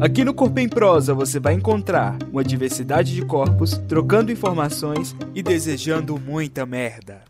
Aqui no Corpo em Prosa você vai encontrar uma diversidade de corpos, trocando informações e desejando muita merda.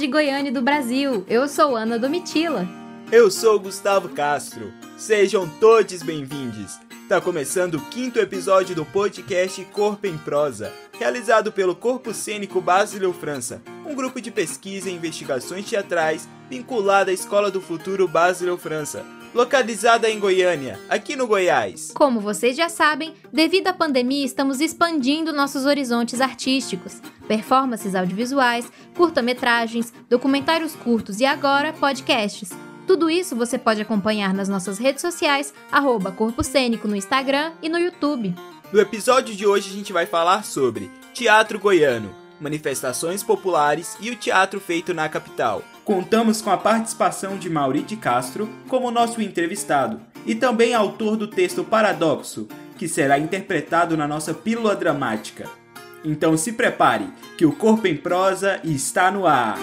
De Goiânia e do Brasil. Eu sou Ana Domitila. Eu sou Gustavo Castro. Sejam todos bem-vindos. Tá começando o quinto episódio do podcast Corpo em Prosa, realizado pelo Corpo Cênico Basileu França, um grupo de pesquisa e investigações teatrais vinculado à Escola do Futuro Basileu França, localizada em Goiânia, aqui no Goiás. Como vocês já sabem, devido à pandemia, estamos expandindo nossos horizontes artísticos. Performances audiovisuais, curta-metragens, documentários curtos e agora podcasts. Tudo isso você pode acompanhar nas nossas redes sociais, arroba Corpo Cênico no Instagram e no YouTube. No episódio de hoje a gente vai falar sobre teatro goiano, manifestações populares e o teatro feito na capital. Contamos com a participação de Mauri de Castro como nosso entrevistado e também autor do texto Paradoxo, que será interpretado na nossa pílula dramática. Então se prepare, que o Corpo em Prosa está no ar.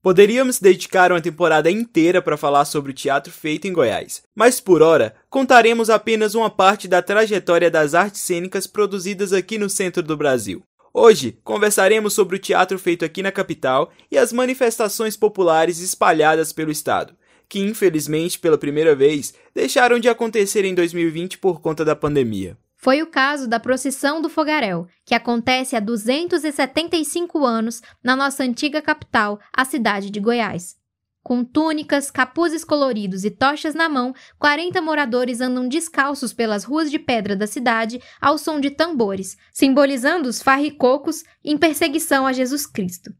Poderíamos dedicar uma temporada inteira para falar sobre o teatro feito em Goiás, mas por hora contaremos apenas uma parte da trajetória das artes cênicas produzidas aqui no centro do Brasil. Hoje conversaremos sobre o teatro feito aqui na capital e as manifestações populares espalhadas pelo estado, que infelizmente pela primeira vez deixaram de acontecer em 2020 por conta da pandemia. Foi o caso da Procissão do Fogaréu, que acontece há 275 anos na nossa antiga capital, a cidade de Goiás. Com túnicas, capuzes coloridos e tochas na mão, 40 moradores andam descalços pelas ruas de pedra da cidade ao som de tambores, simbolizando os farricocos em perseguição a Jesus Cristo.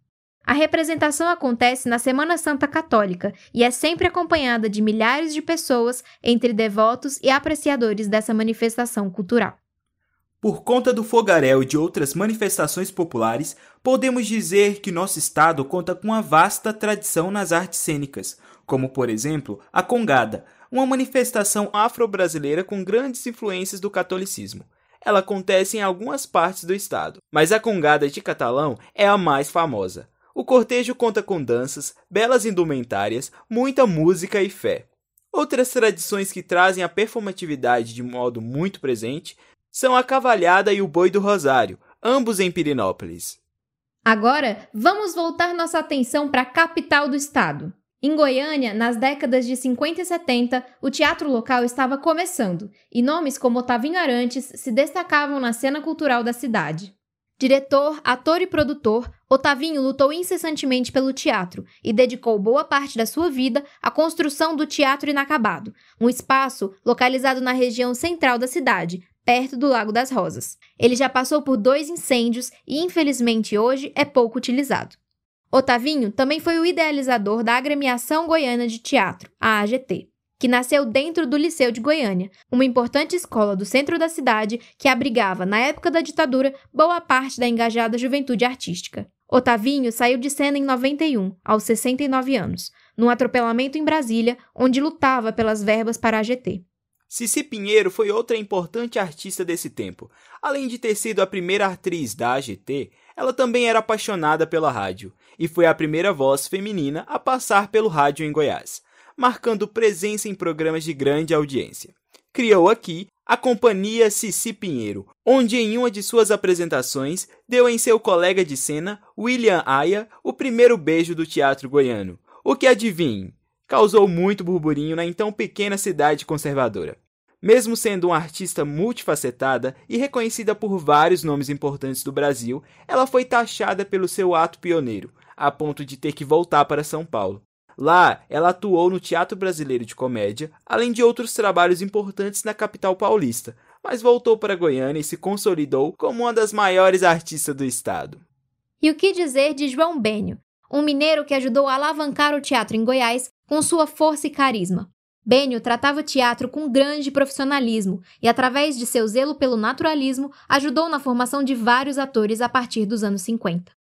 A representação acontece na Semana Santa Católica e é sempre acompanhada de milhares de pessoas entre devotos e apreciadores dessa manifestação cultural. Por conta do fogaréu e de outras manifestações populares, podemos dizer que nosso estado conta com uma vasta tradição nas artes cênicas, como por exemplo a Congada, uma manifestação afro-brasileira com grandes influências do catolicismo. Ela acontece em algumas partes do estado, mas a Congada de Catalão é a mais famosa. O cortejo conta com danças, belas indumentárias, muita música e fé. Outras tradições que trazem a performatividade de modo muito presente são a cavalhada e o boi do rosário, ambos em Pirinópolis. Agora, vamos voltar nossa atenção para a capital do estado. Em Goiânia, nas décadas de 50 e 70, o teatro local estava começando, e nomes como Otavinho Arantes se destacavam na cena cultural da cidade. Diretor, ator e produtor, Otavinho lutou incessantemente pelo teatro e dedicou boa parte da sua vida à construção do Teatro Inacabado, um espaço localizado na região central da cidade, perto do Lago das Rosas. Ele já passou por dois incêndios e, infelizmente, hoje é pouco utilizado. Otavinho também foi o idealizador da Agremiação Goiana de Teatro, a AGT que nasceu dentro do Liceu de Goiânia, uma importante escola do centro da cidade que abrigava, na época da ditadura, boa parte da engajada juventude artística. Otavinho saiu de cena em 91, aos 69 anos, num atropelamento em Brasília, onde lutava pelas verbas para a AGT. Cici Pinheiro foi outra importante artista desse tempo. Além de ter sido a primeira atriz da AGT, ela também era apaixonada pela rádio e foi a primeira voz feminina a passar pelo rádio em Goiás marcando presença em programas de grande audiência. Criou aqui a Companhia Cici Pinheiro, onde em uma de suas apresentações deu em seu colega de cena, William Aya, o primeiro beijo do teatro goiano. O que adivinhe, causou muito burburinho na então pequena cidade conservadora. Mesmo sendo uma artista multifacetada e reconhecida por vários nomes importantes do Brasil, ela foi taxada pelo seu ato pioneiro, a ponto de ter que voltar para São Paulo. Lá, ela atuou no Teatro Brasileiro de Comédia, além de outros trabalhos importantes na capital paulista, mas voltou para Goiânia e se consolidou como uma das maiores artistas do estado. E o que dizer de João Bênio, um mineiro que ajudou a alavancar o teatro em Goiás com sua força e carisma? Bênio tratava o teatro com grande profissionalismo e, através de seu zelo pelo naturalismo, ajudou na formação de vários atores a partir dos anos 50.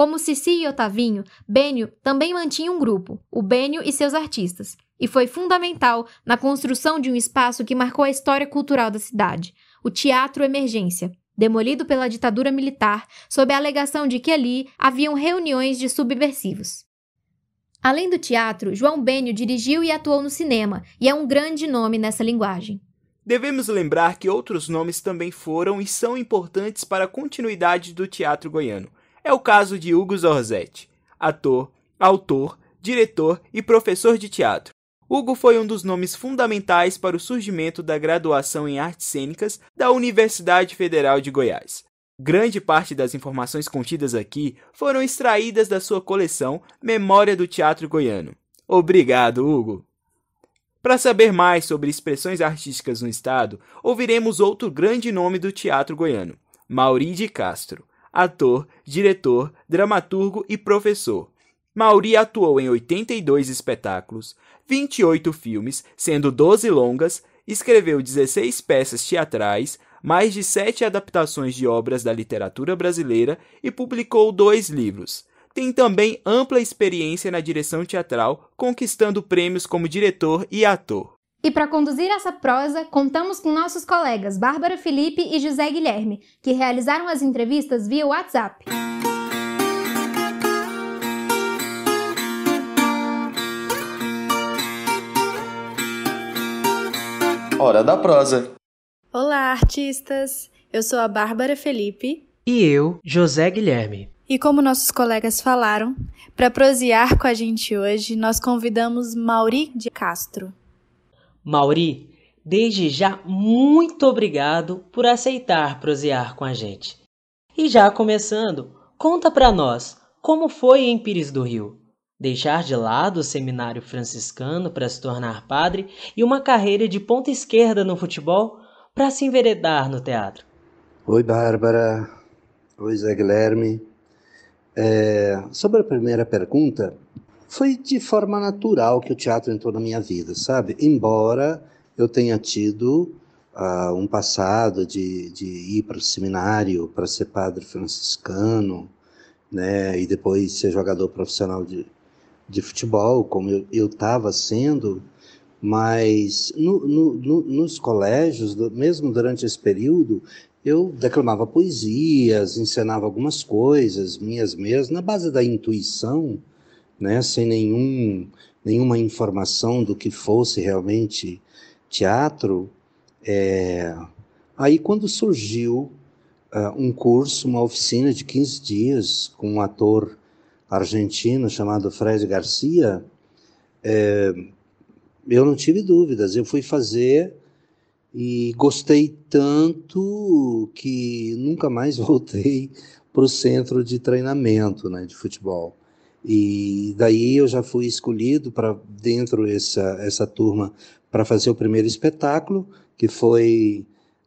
Como Cici e Otavinho, Bênio também mantinha um grupo, o Bênio e seus artistas, e foi fundamental na construção de um espaço que marcou a história cultural da cidade, o Teatro Emergência, demolido pela ditadura militar sob a alegação de que ali haviam reuniões de subversivos. Além do teatro, João Bênio dirigiu e atuou no cinema, e é um grande nome nessa linguagem. Devemos lembrar que outros nomes também foram e são importantes para a continuidade do teatro goiano. É o caso de Hugo Zorzetti, ator, autor, diretor e professor de teatro. Hugo foi um dos nomes fundamentais para o surgimento da graduação em artes cênicas da Universidade Federal de Goiás. Grande parte das informações contidas aqui foram extraídas da sua coleção Memória do Teatro Goiano. Obrigado, Hugo! Para saber mais sobre expressões artísticas no estado, ouviremos outro grande nome do teatro goiano, Mauri de Castro, ator, diretor, dramaturgo e professor. Mauri atuou em 82 espetáculos, 28 filmes, sendo 12 longas, escreveu 16 peças teatrais, mais de sete adaptações de obras da literatura brasileira e publicou dois livros. Tem também ampla experiência na direção teatral, conquistando prêmios como diretor e ator. E para conduzir essa prosa, contamos com nossos colegas Bárbara Felipe e José Guilherme, que realizaram as entrevistas via WhatsApp. Hora da prosa. Olá, artistas! Eu sou a Bárbara Felipe. E eu, José Guilherme. E como nossos colegas falaram, para prosear com a gente hoje, nós convidamos Mauri de Castro. Mauri, desde já muito obrigado por aceitar prosear com a gente. E já começando, conta para nós como foi em Pires do Rio. Deixar de lado o seminário franciscano para se tornar padre e uma carreira de ponta esquerda no futebol para se enveredar no teatro? Oi, Bárbara. Oi, Zé Guilherme. É, sobre a primeira pergunta, foi de forma natural que o teatro entrou na minha vida, sabe? Embora eu tenha tido uh, um passado de, de ir para o seminário para ser padre franciscano, né? E depois ser jogador profissional de, de futebol, como eu estava sendo, mas no, no, no, nos colégios, mesmo durante esse período, eu declamava poesias, ensinava algumas coisas, minhas mesmas, na base da intuição, né, sem nenhum, nenhuma informação do que fosse realmente teatro. É... Aí, quando surgiu uh, um curso, uma oficina de 15 dias com um ator argentino chamado Fred Garcia, é, eu não tive dúvidas. Eu fui fazer e gostei tanto que nunca mais voltei para o centro de treinamento né, de futebol. E daí eu já fui escolhido para dentro essa essa turma para fazer o primeiro espetáculo, que foi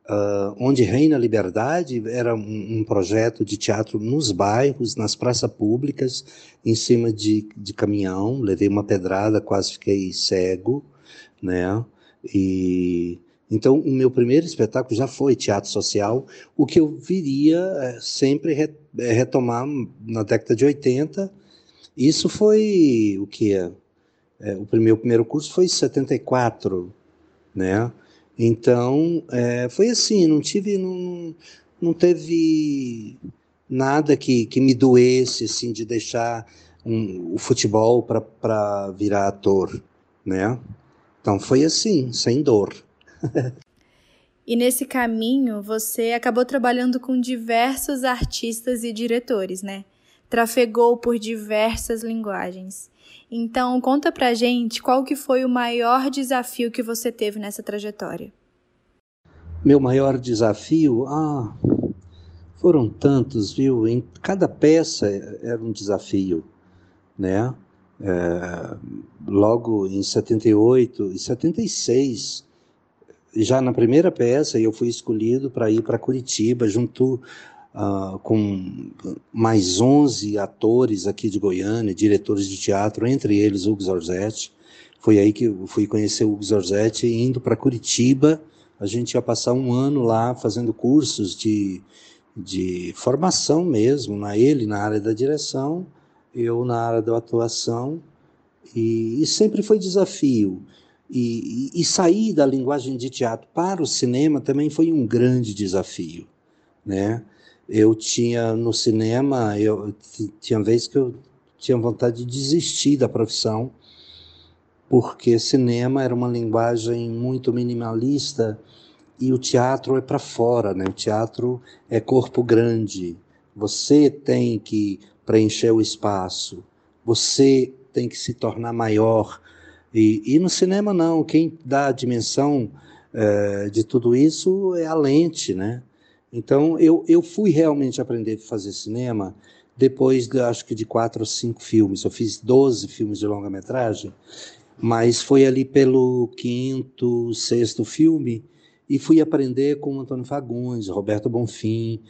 uh, Onde Reina a Liberdade. Era um, um, projeto de teatro nos bairros, nas praças públicas, em cima de, de caminhão. Levei uma pedrada, quase fiquei cego né? E então o meu primeiro espetáculo já foi teatro social, o que eu viria é, sempre re, é, retomar na década de 80. Isso foi o que é, o meu primeiro curso foi em 74, né? Então é, foi assim, não tive, não, não teve nada que, que me doesse assim de deixar um, o futebol para virar ator, né? Então foi assim, sem dor. e nesse caminho você acabou trabalhando com diversos artistas e diretores, né? Trafegou por diversas linguagens. Então conta pra gente qual que foi o maior desafio que você teve nessa trajetória. Meu maior desafio, ah, foram tantos, viu? Em cada peça era um desafio, né? É, logo em 78 e 76, já na primeira peça, eu fui escolhido para ir para Curitiba, junto uh, com mais 11 atores aqui de Goiânia, diretores de teatro, entre eles Hugo Zorzetti. Foi aí que eu fui conhecer o Hugo Zorzetti, indo para Curitiba. A gente ia passar um ano lá fazendo cursos de, de formação mesmo, na ele na área da direção, eu na área da atuação, e, e sempre foi desafio. E, e, e, sair da linguagem de teatro para o cinema também foi um grande desafio, né? Eu tinha no cinema, eu tinha vezes que eu tinha vontade de desistir da profissão, porque cinema era uma linguagem muito minimalista e o teatro é para fora, né? O teatro é corpo grande. Você tem que preencher o espaço. Você tem que se tornar maior. E, e no cinema não. Quem dá a dimensão é, de tudo isso é a lente, né? Então eu, eu fui realmente aprender a fazer cinema depois, de, acho que de quatro ou cinco filmes. Eu fiz 12 filmes de longa-metragem, mas foi ali pelo quinto, sexto filme e fui aprender com Antônio Fagundes, Roberto Bonfim,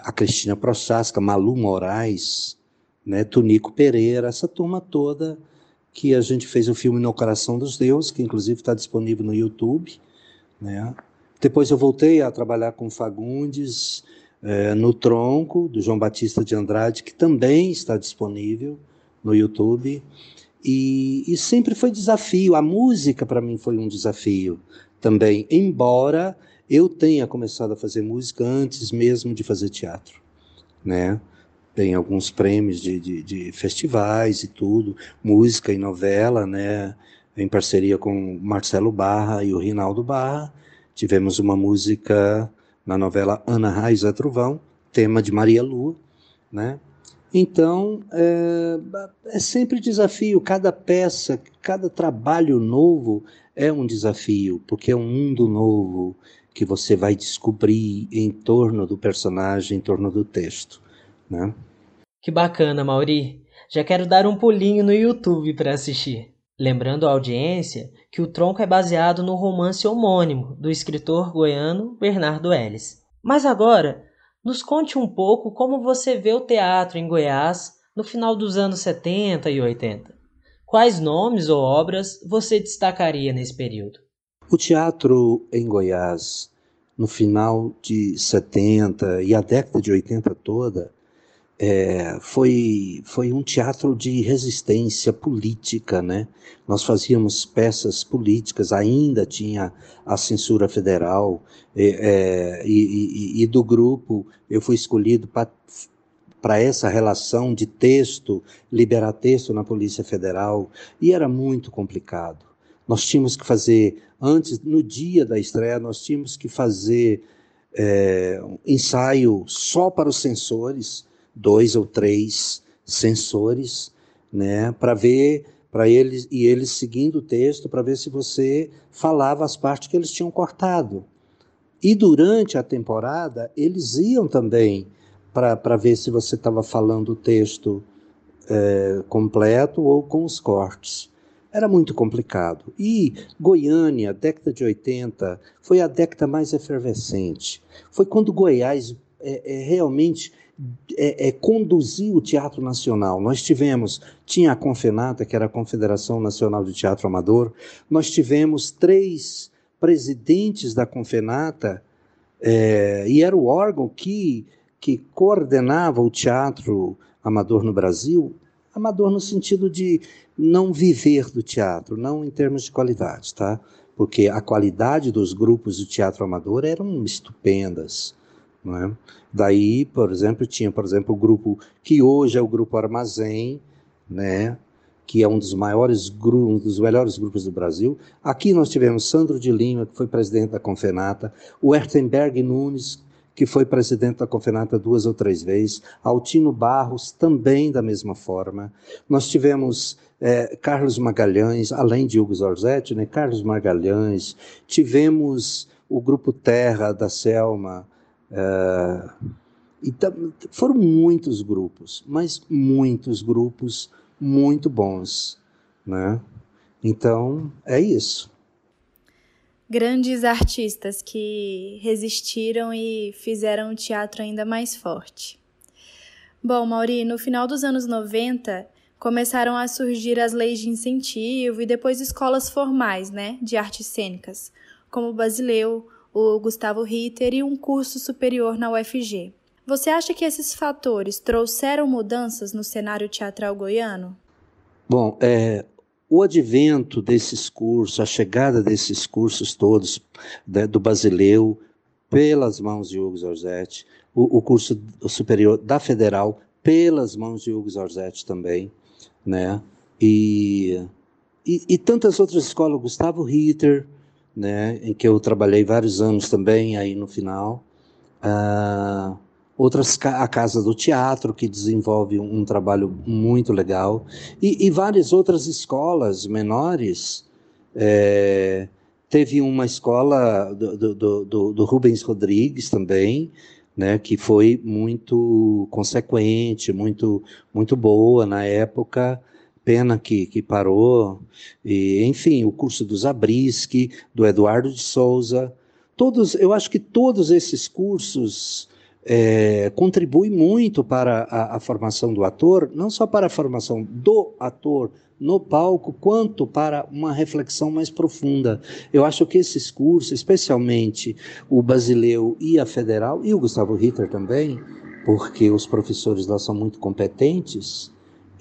a Cristina Prochaska, Malu Moraes, né, Tunico Pereira, essa turma toda que a gente fez o filme No Coração dos Deuses, que inclusive está disponível no YouTube. Né? Depois eu voltei a trabalhar com Fagundes, é, no Tronco, do João Batista de Andrade, que também está disponível no YouTube. E, e sempre foi desafio. A música para mim foi um desafio também, embora eu tenha começado a fazer música antes mesmo de fazer teatro, né? Tem alguns prêmios de, de, de festivais e tudo, música e novela, né? Em parceria com Marcelo Barra e o Rinaldo Barra. Tivemos uma música na novela Ana Raiz é Trovão, tema de Maria Lua, né? Então, é, é, sempre desafio, cada peça, cada trabalho novo é um desafio, porque é um mundo novo que você vai descobrir em torno do personagem, em torno do texto, né? Que bacana, Mauri. Já quero dar um pulinho no YouTube para assistir. Lembrando à audiência que o tronco é baseado no romance homônimo do escritor goiano Bernardo Ellis. Mas agora, nos conte um pouco como você vê o teatro em Goiás no final dos anos 70 e 80. Quais nomes ou obras você destacaria nesse período? O teatro em Goiás, no final de 70 e a década de 80 toda, é, foi, foi um teatro de resistência política, né? Nós fazíamos peças políticas, ainda tinha a censura federal, é, e, e, e, do grupo eu fui escolhido para essa relação de texto, liberar texto na Polícia Federal, e era muito complicado. Nós tínhamos que fazer, antes, no dia da estreia, nós tínhamos que fazer é, um ensaio só para os censores, dois ou três sensores, né, para ver para eles e eles seguindo o texto para ver se você falava as partes que eles tinham cortado. E durante a temporada eles iam também para ver se você estava falando o texto é, completo ou com os cortes. Era muito complicado. E Goiânia, década de 80, foi a década mais efervescente. Foi quando Goiás é, é realmente é, é, conduzir o Teatro Nacional. Nós tivemos, tinha a Confenata, que era a Confederação Nacional de Teatro Amador, nós tivemos três presidentes da Confenata, é, e era o órgão que, que coordenava o teatro amador no Brasil, amador no sentido de não viver do teatro, não em termos de qualidade, tá? Porque a qualidade dos grupos de teatro amador eram estupendas. É? Daí, por exemplo, tinha, por exemplo, o grupo que hoje é o grupo Armazém, né? que é um dos maiores um dos melhores grupos do Brasil. Aqui nós tivemos Sandro de Lima, que foi presidente da Confenata, o Ertenberg Nunes, que foi presidente da Confenata duas ou três vezes, Altino Barros, também da mesma forma. Nós tivemos é, Carlos Magalhães, além de Hugo Zorzetti, né, Carlos Magalhães, tivemos o Grupo Terra da Selma, é, então, foram muitos grupos, mas muitos grupos muito bons, né? Então, é isso. Grandes artistas que resistiram e fizeram o teatro ainda mais forte. Bom, Mauri, no final dos anos 90, começaram a surgir as leis de incentivo e depois escolas formais, né, de artes cênicas, como o Basileu, o Gustavo Ritter e um curso superior na UFG. Você acha que esses fatores trouxeram mudanças no cenário teatral goiano? Bom, é, o advento desses cursos, a chegada desses cursos todos né, do Basileu, pelas mãos de Hugo Zorzetti, o, o curso superior da Federal, pelas mãos de Hugo Zorzetti também, né? E, e, e, tantas outras escolas, Gustavo Ritter, né? Em que eu trabalhei vários anos também aí no final. Uh, outras a Casa do Teatro, que desenvolve um, trabalho muito legal, e, e várias outras escolas menores. É, teve uma escola do, do, do, do, Rubens Rodrigues também, né, que foi muito consequente, muito, muito boa na época, pena que, que parou, e, enfim, o curso do Zabriskie, do Eduardo de Souza, todos, eu acho que todos esses cursos é, contribui muito para a, a, formação do ator, não só para a formação do ator no palco, quanto para uma reflexão mais profunda. Eu acho que esses cursos, especialmente o Basileu e a Federal, e o Gustavo Ritter também, porque os professores lá são muito competentes,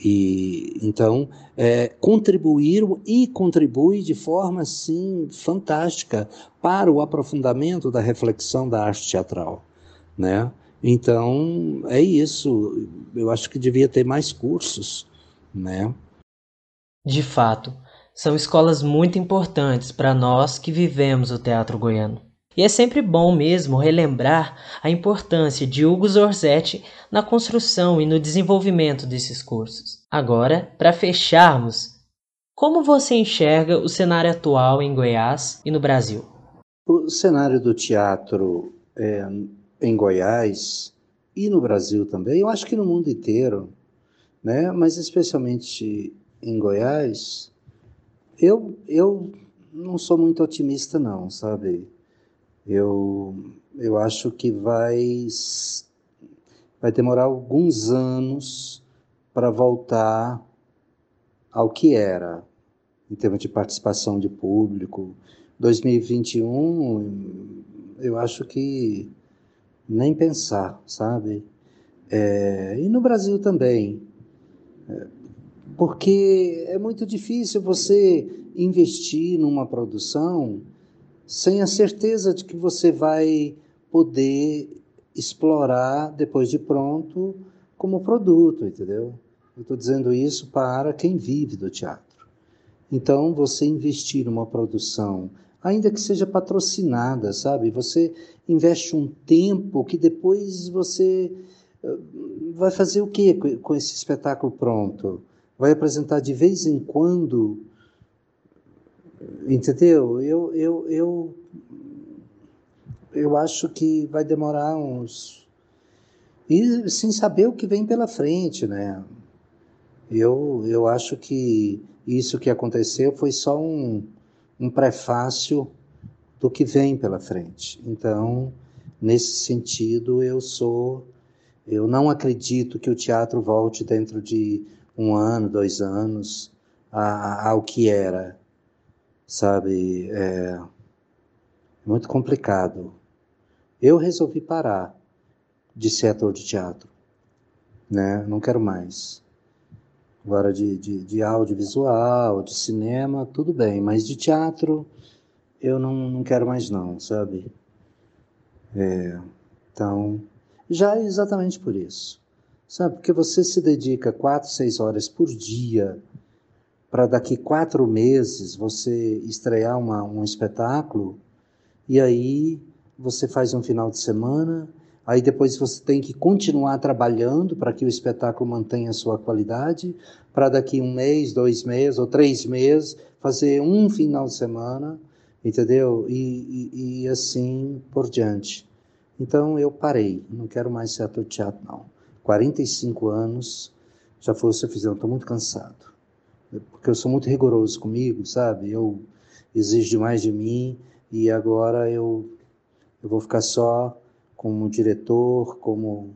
e então é, contribuíram e contribui de forma assim fantástica para o aprofundamento da reflexão da arte teatral né? Então, é isso. Eu acho que devia ter mais cursos, né? De fato, são escolas muito importantes para nós que vivemos o teatro goiano. E é sempre bom mesmo relembrar a importância de Hugo Zorzetti na construção e no desenvolvimento desses cursos. Agora, para fecharmos, como você enxerga o cenário atual em Goiás e no Brasil? O cenário do teatro é, em Goiás e no Brasil também, eu acho que no mundo inteiro, né? mas especialmente em Goiás, eu, eu não sou muito otimista não, sabe? Eu, eu acho que vai, vai demorar alguns anos para voltar ao que era, em termos de participação de público. 2021, eu acho que nem pensar, sabe? É, e no Brasil também. É, porque é muito difícil você investir numa produção sem a certeza de que você vai poder explorar depois de pronto como produto, entendeu? Eu estou dizendo isso para quem vive do teatro. Então, você investir numa produção ainda que seja patrocinada, sabe? Você investe um tempo que depois você eh, vai fazer o que com esse espetáculo pronto? Vai apresentar de vez em quando, entendeu? Eu, eu, eu, eu acho que vai demorar uns. E sem saber o que vem pela frente, né? Eu, eu acho que isso que aconteceu foi só um, um prefácio do que vem pela frente. Então, nesse sentido, eu sou. Eu não acredito que o teatro volte dentro de um ano, dois anos, ao que era, sabe? É muito complicado. Eu resolvi parar de ser ator de teatro, né? Não quero mais. Agora, de, de, de audiovisual, de cinema, tudo bem, mas de teatro eu não, não quero mais, não, sabe? É, então, já é exatamente por isso, sabe? Porque você se dedica quatro, seis horas por dia para daqui quatro meses você estrear uma, um espetáculo e aí você faz um final de semana Aí depois você tem que continuar trabalhando para que o espetáculo mantenha a sua qualidade, para daqui um mês, dois meses ou três meses fazer um final de semana, entendeu? E, e, e assim por diante. Então eu parei, não quero mais ser ator de teatro, não. 45 anos já foi o suficiente, estou muito cansado. Porque eu sou muito rigoroso comigo, sabe? Eu exijo demais de mim e agora eu, eu vou ficar só como diretor, como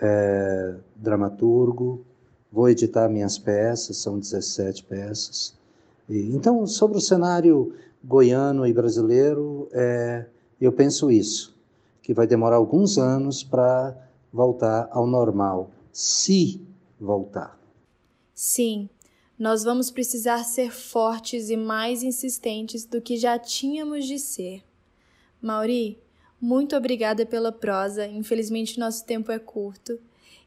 é, dramaturgo, vou editar minhas peças, são 17 peças. E, então, sobre o cenário goiano e brasileiro, é, eu penso isso, que vai demorar alguns anos para voltar ao normal, se voltar. Sim, nós vamos precisar ser fortes e mais insistentes do que já tínhamos de ser. Mauri, muito obrigada pela prosa, infelizmente nosso tempo é curto.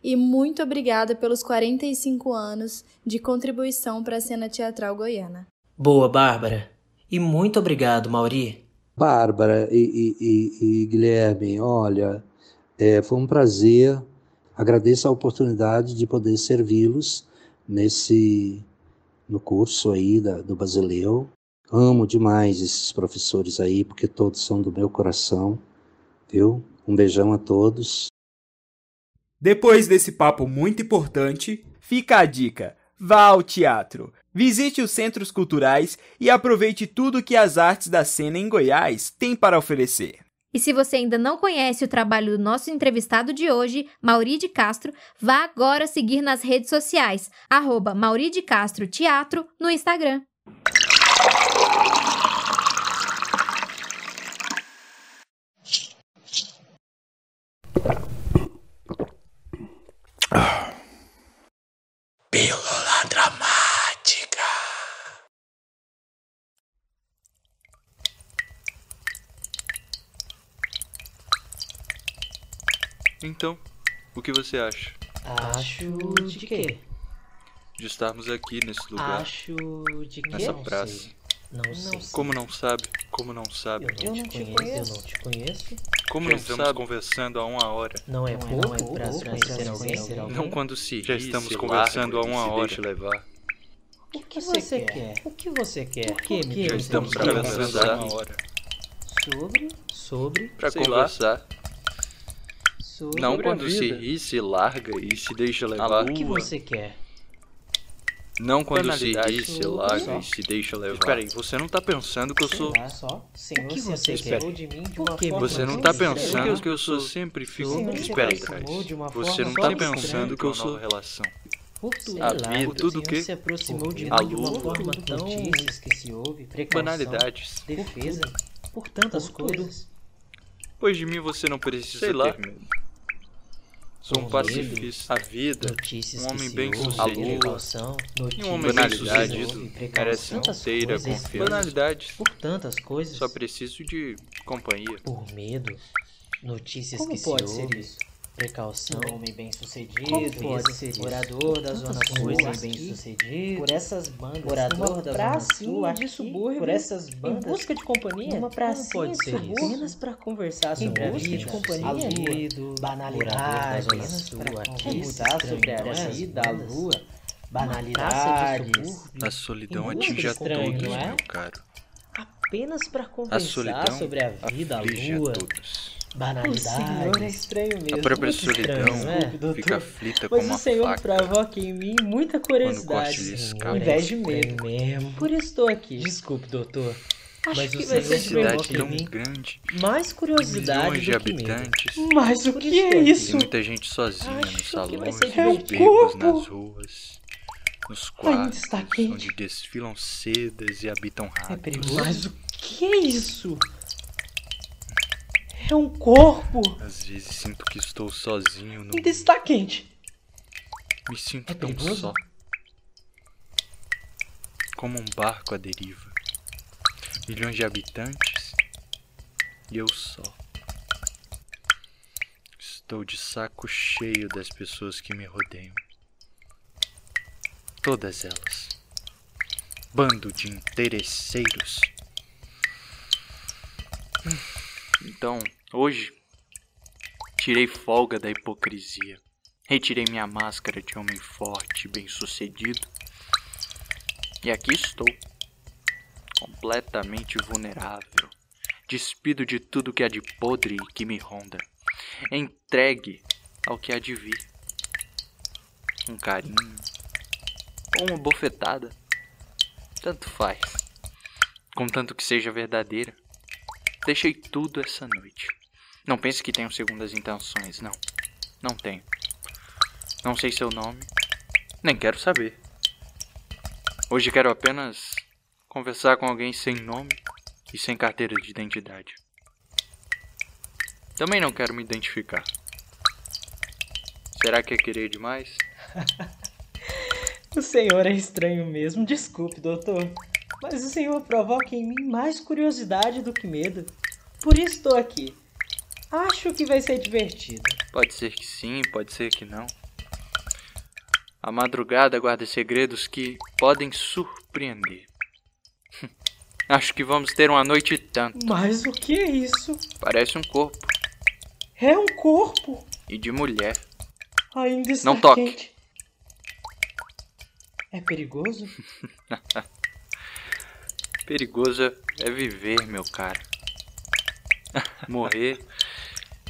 E muito obrigada pelos 45 anos de contribuição para a cena teatral goiana. Boa, Bárbara. E muito obrigado, Mauri. Bárbara e, e, e, e Guilherme, olha, é, foi um prazer. Agradeço a oportunidade de poder servi-los nesse no curso aí da, do Basileu. Amo demais esses professores aí, porque todos são do meu coração, viu? Um beijão a todos. Depois desse papo muito importante, fica a dica: vá ao teatro, visite os centros culturais e aproveite tudo que as artes da cena em Goiás têm para oferecer. E se você ainda não conhece o trabalho do nosso entrevistado de hoje, Mauri de Castro, vá agora seguir nas redes sociais, arroba Mauri de Castro Teatro no Instagram. Então, o que você acha Acho de quê? de estarmos aqui nesse lugar, Acho de quê? nessa Não praça? sei. Não sei. Como não sabe? Como não sabe? Eu não, te conheço, eu não te conheço. Como Já não estamos sabe? conversando há uma hora. Não é pouco pra se conhecer alguém? Não quando se Já ri, estamos se conversando há uma se hora. deixa levar. O que você quer? O que você quer? Por que, Já pergunta? estamos que conversando você há uma hora. Sobre, sobre, Pra Sei lá. Sobre... Não a quando se ri, se larga e se deixa levar. O que você quer? Não quando se ri, se larga e se deixa levar. Espera aí, você não tá pensando que eu sou. Lá, só. o que você Espera. quer? De mim de uma forma Você não tá estranha. pensando que eu sou sempre fico Sim, você aproximou de uma Você não tá pensando que eu sou. relação. Por tudo A lá, vida, o tudo Senhor que- se aproximou de a mim de uma forma tão notícias que se ouve, precaução, Banalidades. defesa, por tantas Por coisas. Pois de mim você não precisa Sei lá. ter medo. Sou um pacifista. A vida, um homem bem sucedido. precaução, notícias homem que bem se sucedido merece inteira coisas, confiança. Banalidades. por tantas coisas, Só preciso de companhia. por medo, notícias Como que pode se ser ouvem, isso? Precaução, homem bem sucedido, Como pode ser isso? morador da Zona Sul, coisas bem aqui, sucedido, por essas bandas, morador da Zona Sul, de aqui, subúrbio, por essas em bandas, busca de companhia, numa pracinha de subúrbio, isso? apenas para conversar Em sobre a busca de vida, companhia, a lua, morador da banalidades, Zona Sul, para aqui, conversar sobre a vida, a lua, de banalidades, A solidão Em atinge a de estranho, todos, é? meu caro. apenas para conversar sobre a vida, a lua, todos. O senhor é banalidades. estranho mesmo. A própria muito estranho, solidão não é? doutor? fica aflita Mas como o uma senhor faca. provoca em mim muita curiosidade, ao invés de Estranho medo. mesmo. Por isso estou aqui. Desculpe, doutor. Acho mas que o vai senhor ser se de tão mim grande, mais curiosidade de do que medo. habitantes. Mas o que é isso? Tem muita gente sozinha Acho nos que vai salões, ser nos becos, É nas ruas, nos quartos, onde desfilam sedas e habitam É ratos. perigoso. Mas o que é isso? É um corpo. Às vezes sinto que estou sozinho no Ainda está quente. Me sinto É tão perigoso? só. Como um barco à deriva. Milhões de habitantes e eu só. Estou de saco cheio das pessoas que me rodeiam. Todas elas. Bando de interesseiros. Então, hoje, tirei folga da hipocrisia. Retirei minha máscara de homem forte bem-sucedido. E aqui estou, completamente vulnerável, despido de tudo que há de podre que me ronda, entregue ao que há de vir. Um carinho, ou uma bofetada, tanto faz, contanto que seja verdadeira. Deixei tudo essa noite. Não pense que tenho segundas intenções, não. Não tenho. Não sei seu nome, Nem quero saber. Hoje quero apenas conversar com alguém sem nome e sem carteira de identidade. Também não quero me identificar. Será que é querer demais? O senhor é estranho mesmo, desculpe, doutor. Mas o senhor provoca em mim mais curiosidade do que medo. Por isso estou aqui. Acho que vai ser divertido. Pode ser que sim, pode ser que não. A madrugada guarda segredos que podem surpreender. Acho que vamos ter uma noite e tanto. Mas o que é isso? Parece um corpo. É um corpo. E de mulher. Ainda está Não toque. quente. É perigoso? Perigoso é viver, meu cara. Morrer.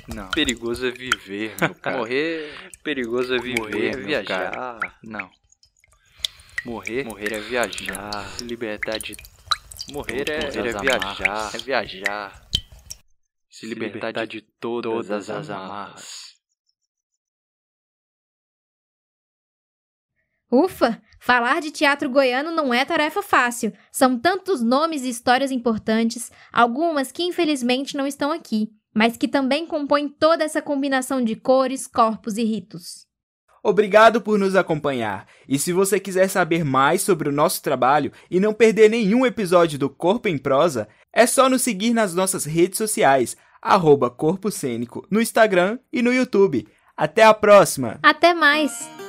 Não. Perigoso é viver, meu cara. Morrer. Perigoso é viver, Morrer é meu viajar. cara. Não. Morrer. Morrer é viajar. Se libertar de. Morrer é, Todas morrer é as viajar. É viajar. Se libertar, de, todas, as amarras. Ufa! Falar de teatro goiano não é tarefa fácil. São tantos nomes e histórias importantes, algumas que infelizmente não estão aqui, mas que também compõem toda essa combinação de cores, corpos e ritos. Obrigado por nos acompanhar. E se você quiser saber mais sobre o nosso trabalho e não perder nenhum episódio do Corpo em Prosa, é só nos seguir nas nossas redes sociais, arroba Corpo Cênico, no Instagram e no YouTube. Até a próxima! Até mais!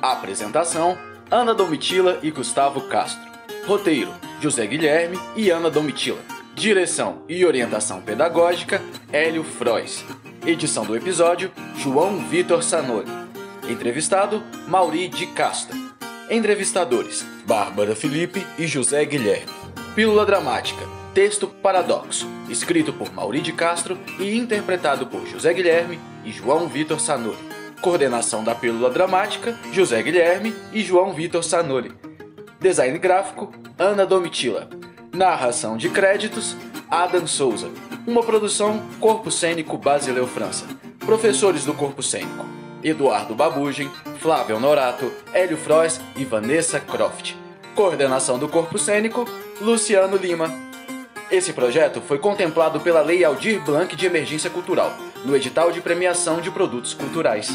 Apresentação: Ana Domitila e Gustavo Castro. Roteiro: José Guilherme e Ana Domitila. Direção e orientação pedagógica: Hélio Frois. Edição do episódio: João Vitor Sanoni. Entrevistado: Mauri de Castro. Entrevistadores: Bárbara Felipe e José Guilherme. Pílula Dramática. Texto Paradoxo. Escrito por Mauri de Castro e interpretado por José Guilherme e João Vitor Sanoni. Coordenação da Pílula Dramática, José Guilherme e João Vitor Sanoli. Design gráfico, Ana Domitila. Narração de créditos, Adam Souza. Uma produção Corpo Cênico Basileu França. Professores do Corpo Cênico. Eduardo Babugem, Flávio Honorato, Hélio Frois e Vanessa Croft. Coordenação do Corpo Cênico, Luciano Lima. Esse projeto foi contemplado pela Lei Aldir Blanc de Emergência Cultural, no edital de premiação de produtos culturais.